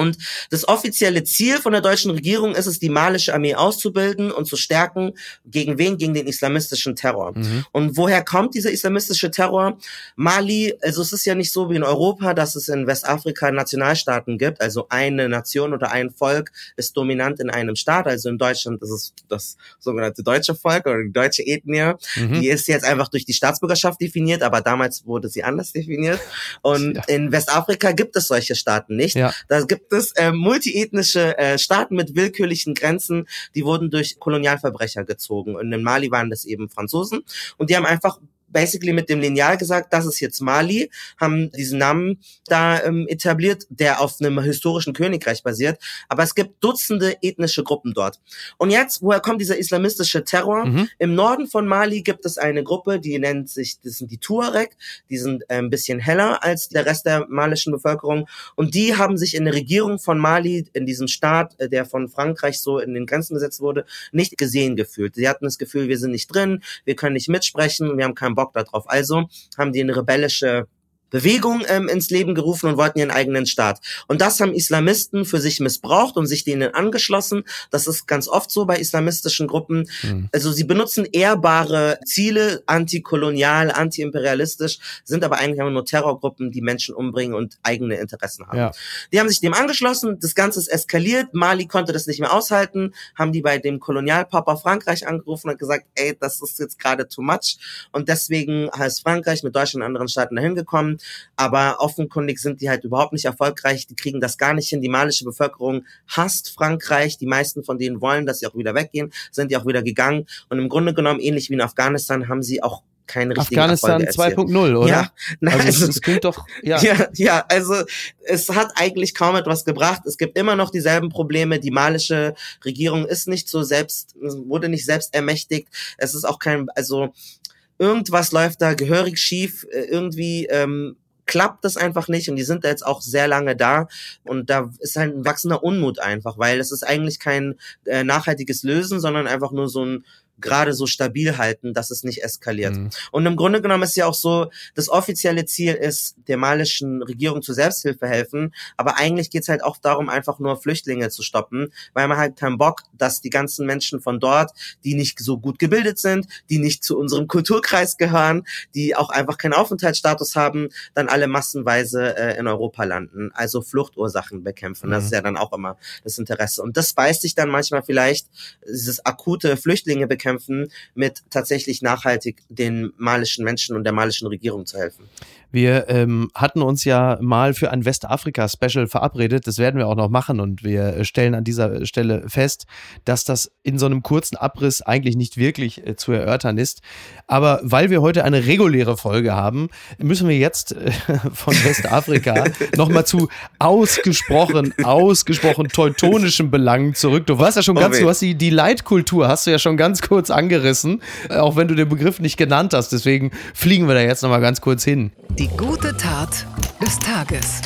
Und das offizielle Ziel von der deutschen Regierung ist es, die malische Armee auszubilden und zu stärken. Gegen wen? Gegen den islamistischen Terror. Mhm. Und woher kommt dieser islamistische Terror? Mali, also es ist ja nicht so wie in Europa, dass es in Westafrika Nationalstaaten gibt. Also eine Nation oder ein Volk ist dominant in einem Staat. Also in Deutschland ist es das sogenannte deutsche Volk oder die deutsche Ethnie. Mhm. Die ist jetzt einfach durch die Staatsbürgerschaft definiert, aber damals wurde sie anders definiert. Und Ja. in Westafrika gibt es solche Staaten nicht. Ja. Da gibt es äh, multiethnische äh, Staaten mit willkürlichen Grenzen, die wurden durch Kolonialverbrecher gezogen. Und in Mali waren das eben Franzosen. Und die haben einfach basically mit dem Lineal gesagt, das ist jetzt Mali, haben diesen Namen da ähm, etabliert, der auf einem historischen Königreich basiert. Aber es gibt Dutzende ethnische Gruppen dort. Und jetzt, woher kommt dieser islamistische Terror? Mhm. Im Norden von Mali gibt es eine Gruppe, die nennt sich, das sind die Tuareg, die sind äh, ein bisschen heller als der Rest der malischen Bevölkerung und die haben sich in der Regierung von Mali, in diesem Staat, äh, der von Frankreich so in den Grenzen gesetzt wurde, nicht gesehen gefühlt. Sie hatten das Gefühl, wir sind nicht drin, wir können nicht mitsprechen, wir haben keinen Bock darauf. Also haben die eine rebellische Bewegung ähm, ins Leben gerufen und wollten ihren eigenen Staat. Und das haben Islamisten für sich missbraucht und sich denen angeschlossen. Das ist ganz oft so bei islamistischen Gruppen. Mhm. Also sie benutzen ehrbare Ziele, antikolonial, antiimperialistisch, sind aber eigentlich nur Terrorgruppen, die Menschen umbringen und eigene Interessen haben. Ja. Die haben sich dem angeschlossen, das Ganze ist eskaliert, Mali konnte das nicht mehr aushalten, haben die bei dem Kolonialpapa Frankreich angerufen und gesagt, ey, das ist jetzt gerade too much. Und deswegen ist Frankreich mit Deutschland und anderen Staaten dahin gekommen. Aber offenkundig sind die halt überhaupt nicht erfolgreich, die kriegen das gar nicht hin. Die malische Bevölkerung hasst Frankreich, die meisten von denen wollen, dass sie auch wieder weggehen, sind die auch wieder gegangen. Und im Grunde genommen, ähnlich wie in Afghanistan, haben sie auch keine richtigen Afghanistan Erfolge erzielt. 2.0, oder? Ja, nein, Also, also, es, es klingt doch, ja. ja. ja, also es hat eigentlich kaum etwas gebracht. Es gibt immer noch dieselben Probleme. Die malische Regierung ist nicht so selbst, wurde nicht selbst ermächtigt. Es ist auch kein, also irgendwas läuft da gehörig schief. Äh, Irgendwie ähm, klappt das einfach nicht und die sind da jetzt auch sehr lange da und da ist halt ein wachsender Unmut einfach, weil es ist eigentlich kein äh, nachhaltiges Lösen, sondern einfach nur so ein gerade so stabil halten, dass es nicht eskaliert. Mhm. Und im Grunde genommen ist ja auch so, das offizielle Ziel ist, der malischen Regierung zur Selbsthilfe helfen, aber eigentlich geht's halt auch darum, einfach nur Flüchtlinge zu stoppen, weil man halt keinen Bock, dass die ganzen Menschen von dort, die nicht so gut gebildet sind, die nicht zu unserem Kulturkreis gehören, die auch einfach keinen Aufenthaltsstatus haben, dann alle massenweise äh, in Europa landen, also Fluchtursachen bekämpfen. Das Mhm. ist ja dann auch immer das Interesse. Und das beißt sich dann manchmal vielleicht, dieses akute Flüchtlinge bekämpfen, mit tatsächlich nachhaltig den malischen Menschen und der malischen Regierung zu helfen. Wir ähm, hatten uns ja mal für ein Westafrika-Special verabredet. Das werden wir auch noch machen und wir äh, stellen an dieser Stelle fest, dass das in so einem kurzen Abriss eigentlich nicht wirklich äh, zu erörtern ist. Aber weil wir heute eine reguläre Folge haben, müssen wir jetzt äh, von Westafrika nochmal zu ausgesprochen, ausgesprochen teutonischen Belangen zurück. Du warst ja schon Oh ganz, weh. du hast die, die Leitkultur, hast du ja schon ganz kurz angerissen, äh, auch wenn du den Begriff nicht genannt hast. Deswegen fliegen wir da jetzt nochmal ganz kurz hin. Die gute Tat des Tages.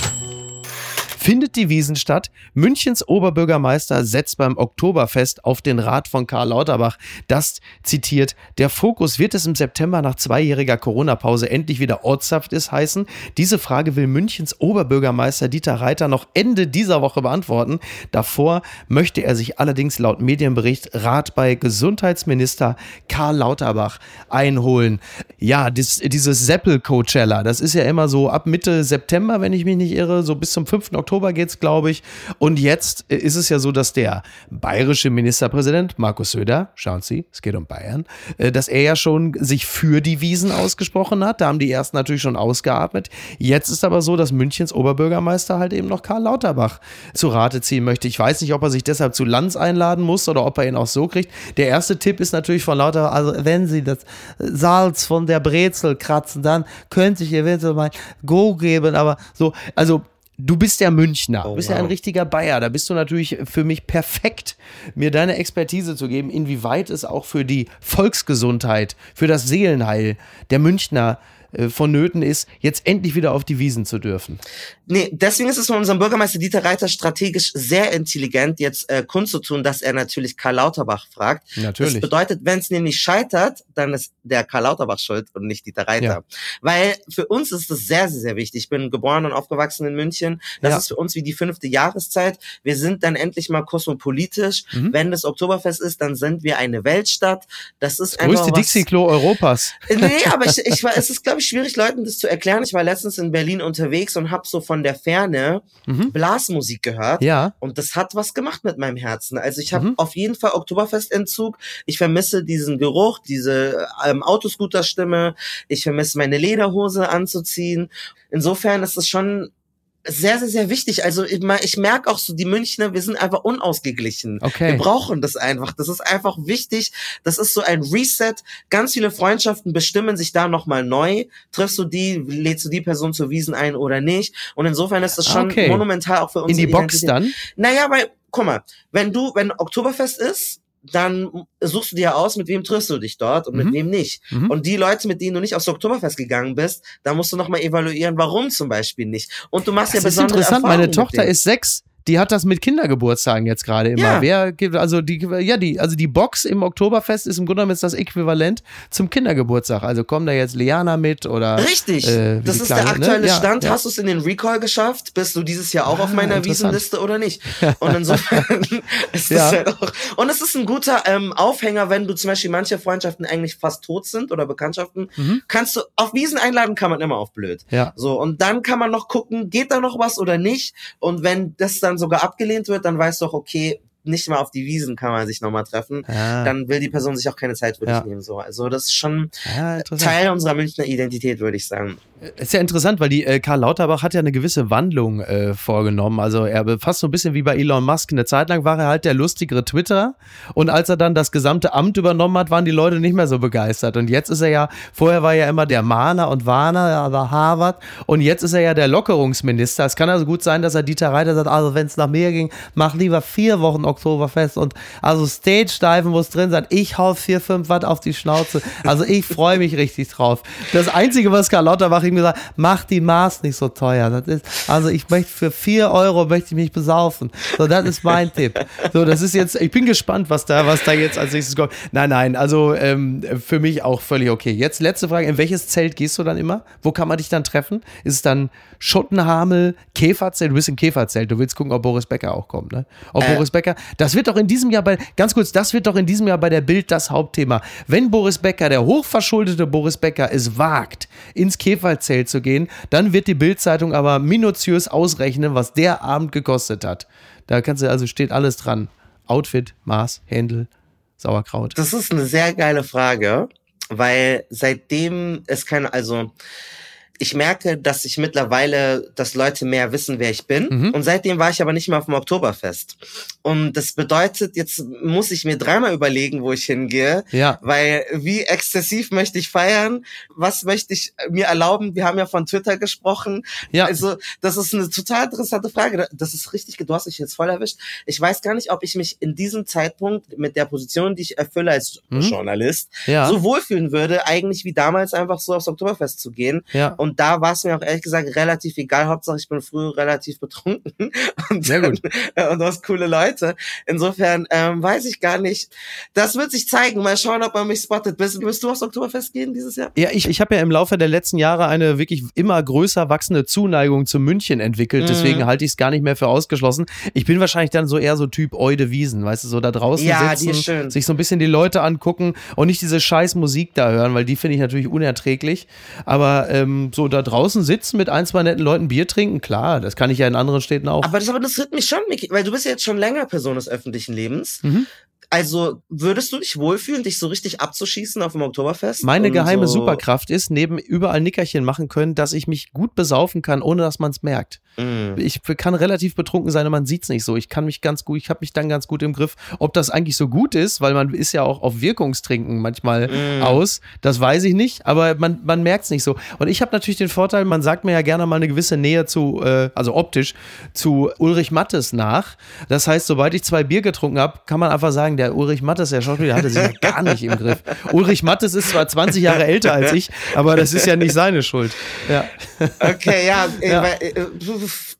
Findet die Wiesen statt. Münchens Oberbürgermeister setzt beim Oktoberfest auf den Rat von Karl Lauterbach. Das zitiert, der Fokus wird es im September nach zweijähriger Corona-Pause endlich wieder ortshaft ist heißen. Diese Frage will Münchens Oberbürgermeister Dieter Reiter noch Ende dieser Woche beantworten. Davor möchte er sich allerdings laut Medienbericht Rat bei Gesundheitsminister Karl Lauterbach einholen. Ja, dies, dieses Seppel-Coachella, das ist ja immer so ab Mitte September, wenn ich mich nicht irre, so bis zum 5. Oktober geht's, glaube ich. Und jetzt äh, ist es ja so, dass der bayerische Ministerpräsident Markus Söder, schauen Sie, es geht um Bayern, äh, dass er ja schon sich für die Wiesen ausgesprochen hat. Da haben die ersten natürlich schon ausgeatmet. Jetzt ist aber so, dass Münchens Oberbürgermeister halt eben noch Karl Lauterbach zu Rate ziehen möchte. Ich weiß nicht, ob er sich deshalb zu Lanz einladen muss oder ob er ihn auch so kriegt. Der erste Tipp ist natürlich von Lauterbach, also wenn Sie das Salz von der Brezel kratzen, dann könnte ich eventuell mal Go geben, aber so, also Du bist ja Münchner, Oh, du bist ja ein richtiger Bayer. Da bist du natürlich für mich perfekt, mir deine Expertise zu geben, inwieweit es auch für die Volksgesundheit, für das Seelenheil der Münchner äh, vonnöten ist, jetzt endlich wieder auf die Wiesen zu dürfen. Nee, deswegen ist es von unserem Bürgermeister Dieter Reiter strategisch sehr intelligent, jetzt äh, kundzutun, dass er natürlich Karl Lauterbach fragt. Das Natürlich. bedeutet, wenn es nämlich scheitert, dann ist der Karl Lauterbach schuld und nicht Dieter Reiter. Ja. Weil für uns ist das sehr, sehr, sehr wichtig. Ich bin geboren und aufgewachsen in München. Das Ja. ist für uns wie die fünfte Jahreszeit. Wir sind dann endlich mal kosmopolitisch. Mhm. Wenn das Oktoberfest ist, dann sind wir eine Weltstadt. Das ist einfach Größte Dixie-Klo Europas. Nee, aber ich, ich war, es ist, glaube ich, schwierig, Leuten das zu erklären. Ich war letztens in Berlin unterwegs und habe so von der Ferne Mhm. Blasmusik gehört. Ja. Und das hat was gemacht mit meinem Herzen. Also ich habe Mhm. auf jeden Fall Oktoberfestentzug. Ich vermisse diesen Geruch, diese ähm, Autoscooter-Stimme. Ich vermisse meine Lederhose anzuziehen. Insofern ist es schon sehr, sehr, sehr wichtig. Also ich, ich merke auch so, die Münchner, wir sind einfach unausgeglichen. Okay. Wir brauchen das einfach. Das ist einfach wichtig. Das ist so ein Reset. Ganz viele Freundschaften bestimmen sich da nochmal neu. Triffst du die, lädst du die Person zur Wiesen ein oder nicht? Und insofern ist das schon Okay. monumental auch für uns. In die Box dann? Naja, weil, guck mal, wenn du, wenn Oktoberfest ist, dann suchst du dir aus, mit wem triffst du dich dort und Mhm. mit wem nicht. Mhm. Und die Leute, mit denen du nicht aufs Oktoberfest gegangen bist, da musst du nochmal evaluieren, warum zum Beispiel nicht. Und du machst Das ja ist besondere interessant. Erfahrungen Meine Tochter ist sechs. Die hat das mit Kindergeburtstagen jetzt gerade immer. Ja. Wer gibt, also die, ja, die, also die Box im Oktoberfest ist im Grunde genommen jetzt das Äquivalent zum Kindergeburtstag. Also kommen da jetzt Liana mit oder. Richtig, äh, das ist Kleine, der aktuelle ne? Stand. ja. Hast du es in den Recall geschafft? Bist du dieses Jahr auch Ah, auf meiner. Wiesenliste oder nicht? Und insofern ist Ja. das halt auch. Und es ist ein guter ähm, Aufhänger, wenn du zum Beispiel manche Freundschaften eigentlich fast tot sind oder Bekanntschaften. Mhm. Kannst du auf Wiesen einladen, kann man immer auf blöd. Ja. So, und dann kann man noch gucken, geht da noch was oder nicht? Und wenn das dann sogar abgelehnt wird, dann weißt du auch, okay, nicht mal auf die Wiesen kann man sich nochmal treffen, Ja. dann will die Person sich auch keine Zeit wirklich Ja. nehmen. So. Also das ist schon Ja. Teil unserer Münchner Identität, würde ich sagen. Ist ja interessant, weil die äh, Karl Lauterbach hat ja eine gewisse Wandlung äh, vorgenommen. Also er fast so ein bisschen wie bei Elon Musk. Eine Zeit lang war er halt der lustigere Twitter und als er dann das gesamte Amt übernommen hat, waren die Leute nicht mehr so begeistert. Und jetzt ist er ja, vorher war er ja immer der Mahner und Warner, aber Harvard und jetzt ist er ja der Lockerungsminister. Es kann also gut sein, dass er Dieter Reiter sagt, also wenn es nach mir ging, mach lieber vier Wochen Oktoberfest und also Stage-Diven muss drin sein. Ich hau vier, fünf Watt auf die Schnauze. Also ich freue mich richtig drauf. Das Einzige, was Karl Lauterbach ihm gesagt hat, mach die Maß nicht so teuer. Das ist, also ich möchte für vier Euro möchte ich mich besaufen. So, das ist mein Tipp. So, das ist jetzt, ich bin gespannt, was da, was da jetzt als nächstes kommt. Nein, nein, also ähm, für mich auch völlig okay. Jetzt letzte Frage, in welches Zelt gehst du dann immer? Wo kann man dich dann treffen? Ist es dann Schottenhamel, Käferzelt? Du bist im Käferzelt, du willst gucken, ob Boris Becker auch kommt, ne? Ob Boris Becker, das wird doch in diesem Jahr bei, ganz kurz, das wird doch in diesem Jahr bei der Bild das Hauptthema. Wenn Boris Becker, der hochverschuldete Boris Becker, es wagt, ins Käferzelt zu gehen, dann wird die Bild-Zeitung aber minutiös ausrechnen, was der Abend gekostet hat. Da kannst du, also steht alles dran. Outfit, Maß, Händel, Sauerkraut. Das ist eine sehr geile Frage, weil seitdem es keine, also ich merke, dass ich mittlerweile, dass Leute mehr wissen, wer ich bin. Mhm. Und seitdem war ich aber nicht mehr auf dem Oktoberfest. Und das bedeutet, jetzt muss ich mir dreimal überlegen, wo ich hingehe. Ja. Weil wie exzessiv möchte ich feiern? Was möchte ich mir erlauben? Wir haben ja von Twitter gesprochen. Ja. Also das ist eine total interessante Frage. Das ist richtig, du hast mich jetzt voll erwischt. Ich weiß gar nicht, ob ich mich in diesem Zeitpunkt mit der Position, die ich erfülle als Mhm. Journalist, Ja. so wohlfühlen würde, eigentlich wie damals einfach so aufs Oktoberfest zu gehen. Ja. Und da war es mir auch ehrlich gesagt relativ egal. Hauptsache, ich bin früher relativ betrunken. Und, Sehr gut. und du hast coole Leute. Insofern ähm, weiß ich gar nicht. Das wird sich zeigen. Mal schauen, ob man mich spottet. Bist, wirst du aufs Oktoberfest gehen dieses Jahr? Ja, ich, ich habe ja im Laufe der letzten Jahre eine wirklich immer größer wachsende Zuneigung zu München entwickelt. Mhm. Deswegen halte ich es gar nicht mehr für ausgeschlossen. Ich bin wahrscheinlich dann so eher so Typ Eude Wiesen, weißt du, so da draußen Ja, die sitzen, ist schön. sich so ein bisschen die Leute angucken und nicht diese scheiß Musik da hören, weil die finde ich natürlich unerträglich. Aber ähm, so da draußen sitzen mit ein, zwei netten Leuten Bier trinken, klar, das kann ich ja in anderen Städten auch. Aber das, aber das tritt mich schon, Miki, weil du bist ja jetzt schon länger Person des öffentlichen Lebens. Mhm. Also würdest du dich wohlfühlen, dich so richtig abzuschießen auf dem Oktoberfest? Meine geheime so, Superkraft ist, neben überall Nickerchen machen können, dass ich mich gut besaufen kann, ohne dass man es merkt. Mm. Ich kann relativ betrunken sein und man sieht es nicht so. Ich kann mich ganz gut, ich habe mich dann ganz gut im Griff. Ob das eigentlich so gut ist, weil man ist ja auch auf Wirkungstrinken manchmal Mm. aus, das weiß ich nicht, aber man, man merkt es nicht so. Und ich habe natürlich den Vorteil, man sagt mir ja gerne mal eine gewisse Nähe zu, äh, also optisch, zu Ulrich Mattes nach. Das heißt, sobald ich zwei Bier getrunken habe, kann man einfach sagen, der Ulrich Mattes, der Schauspieler, hatte sich ja gar nicht im Griff. Ulrich Mattes ist zwar 20 Jahre älter als ich, aber das ist ja nicht seine Schuld. Ja. Okay, ja, äh, Ja.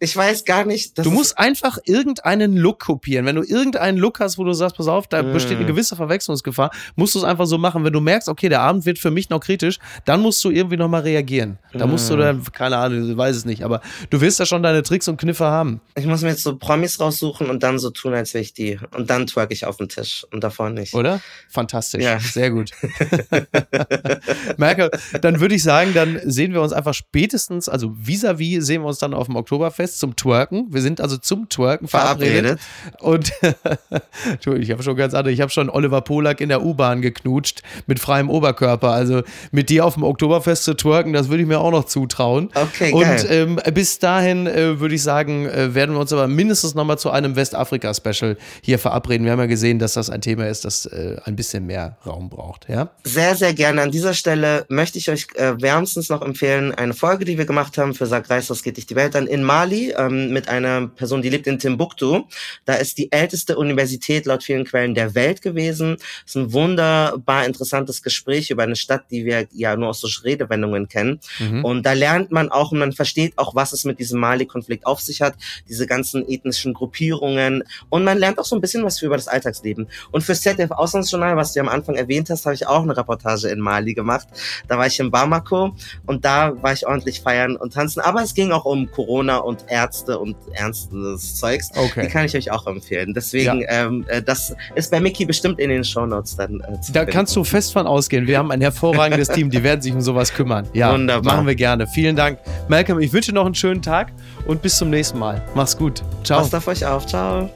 Ich weiß gar nicht. Du musst einfach irgendeinen Look kopieren. Wenn du irgendeinen Look hast, wo du sagst, pass auf, da Mm. besteht eine gewisse Verwechslungsgefahr, musst du es einfach so machen. Wenn du merkst, okay, der Abend wird für mich noch kritisch, dann musst du irgendwie nochmal reagieren. Da musst Mm. du dann, keine Ahnung, ich weiß es nicht, aber du wirst ja schon deine Tricks und Kniffe haben. Ich muss mir jetzt so Promis raussuchen und dann so tun, als wäre ich die. Und dann twerk ich auf den Tisch und davor nicht. Oder? Fantastisch. Ja. Sehr gut. Merke, dann würde ich sagen, dann sehen wir uns einfach spätestens, also vis-à-vis sehen wir uns dann auf dem Oktoberfest zum Twerken. Wir sind also zum Twerken verabredet. Und Entschuldigung, ich habe schon ganz andere, ich habe schon Oliver Polak in der U-Bahn geknutscht mit freiem Oberkörper. Also mit dir auf dem Oktoberfest zu twerken, das würde ich mir auch noch zutrauen. Okay, Und geil. ähm, bis dahin äh, würde ich sagen, äh, werden wir uns aber mindestens nochmal zu einem Westafrika-Special hier verabreden. Wir haben ja gesehen, dass das ein Thema ist, das äh, ein bisschen mehr Raum braucht. Ja? Sehr, sehr gerne. An dieser Stelle möchte ich euch äh, wärmstens noch empfehlen, eine Folge, die wir gemacht haben für Sag Reis, das geht dich die Welt an, in Mali, ähm, mit einer Person, die lebt in Timbuktu. Da ist die älteste Universität laut vielen Quellen der Welt gewesen. Es ist ein wunderbar interessantes Gespräch über eine Stadt, die wir ja nur aus so Redewendungen kennen. Mhm. Und da lernt man auch und man versteht auch, was es mit diesem Mali-Konflikt auf sich hat, diese ganzen ethnischen Gruppierungen. Und man lernt auch so ein bisschen was über das Alltagsleben. Und fürs ZDF Auslandsjournal, was du am Anfang erwähnt hast, habe ich auch eine Reportage in Mali gemacht. Da war ich in Bamako und da war ich ordentlich feiern und tanzen. Aber es ging auch um Corona und Ärzte und ernstes Zeugs. Okay. Die kann ich euch auch empfehlen. Deswegen, ähm, äh, das ist bei Mickey bestimmt in den Shownotes dann äh, zu Da finden. kannst du fest von ausgehen. Wir haben ein hervorragendes Team, die werden sich um sowas kümmern. Ja, Wunderbar. machen wir gerne. Vielen Dank. Malcolm, ich wünsche dir noch einen schönen Tag und bis zum nächsten Mal. Mach's gut. Ciao. Passt auf euch auf. Ciao.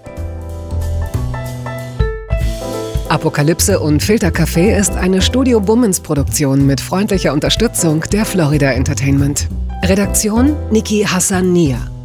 Apokalypse und Filtercafé ist eine Studio Bummens Produktion mit freundlicher Unterstützung der Florida Entertainment. Redaktion Niki Hassania.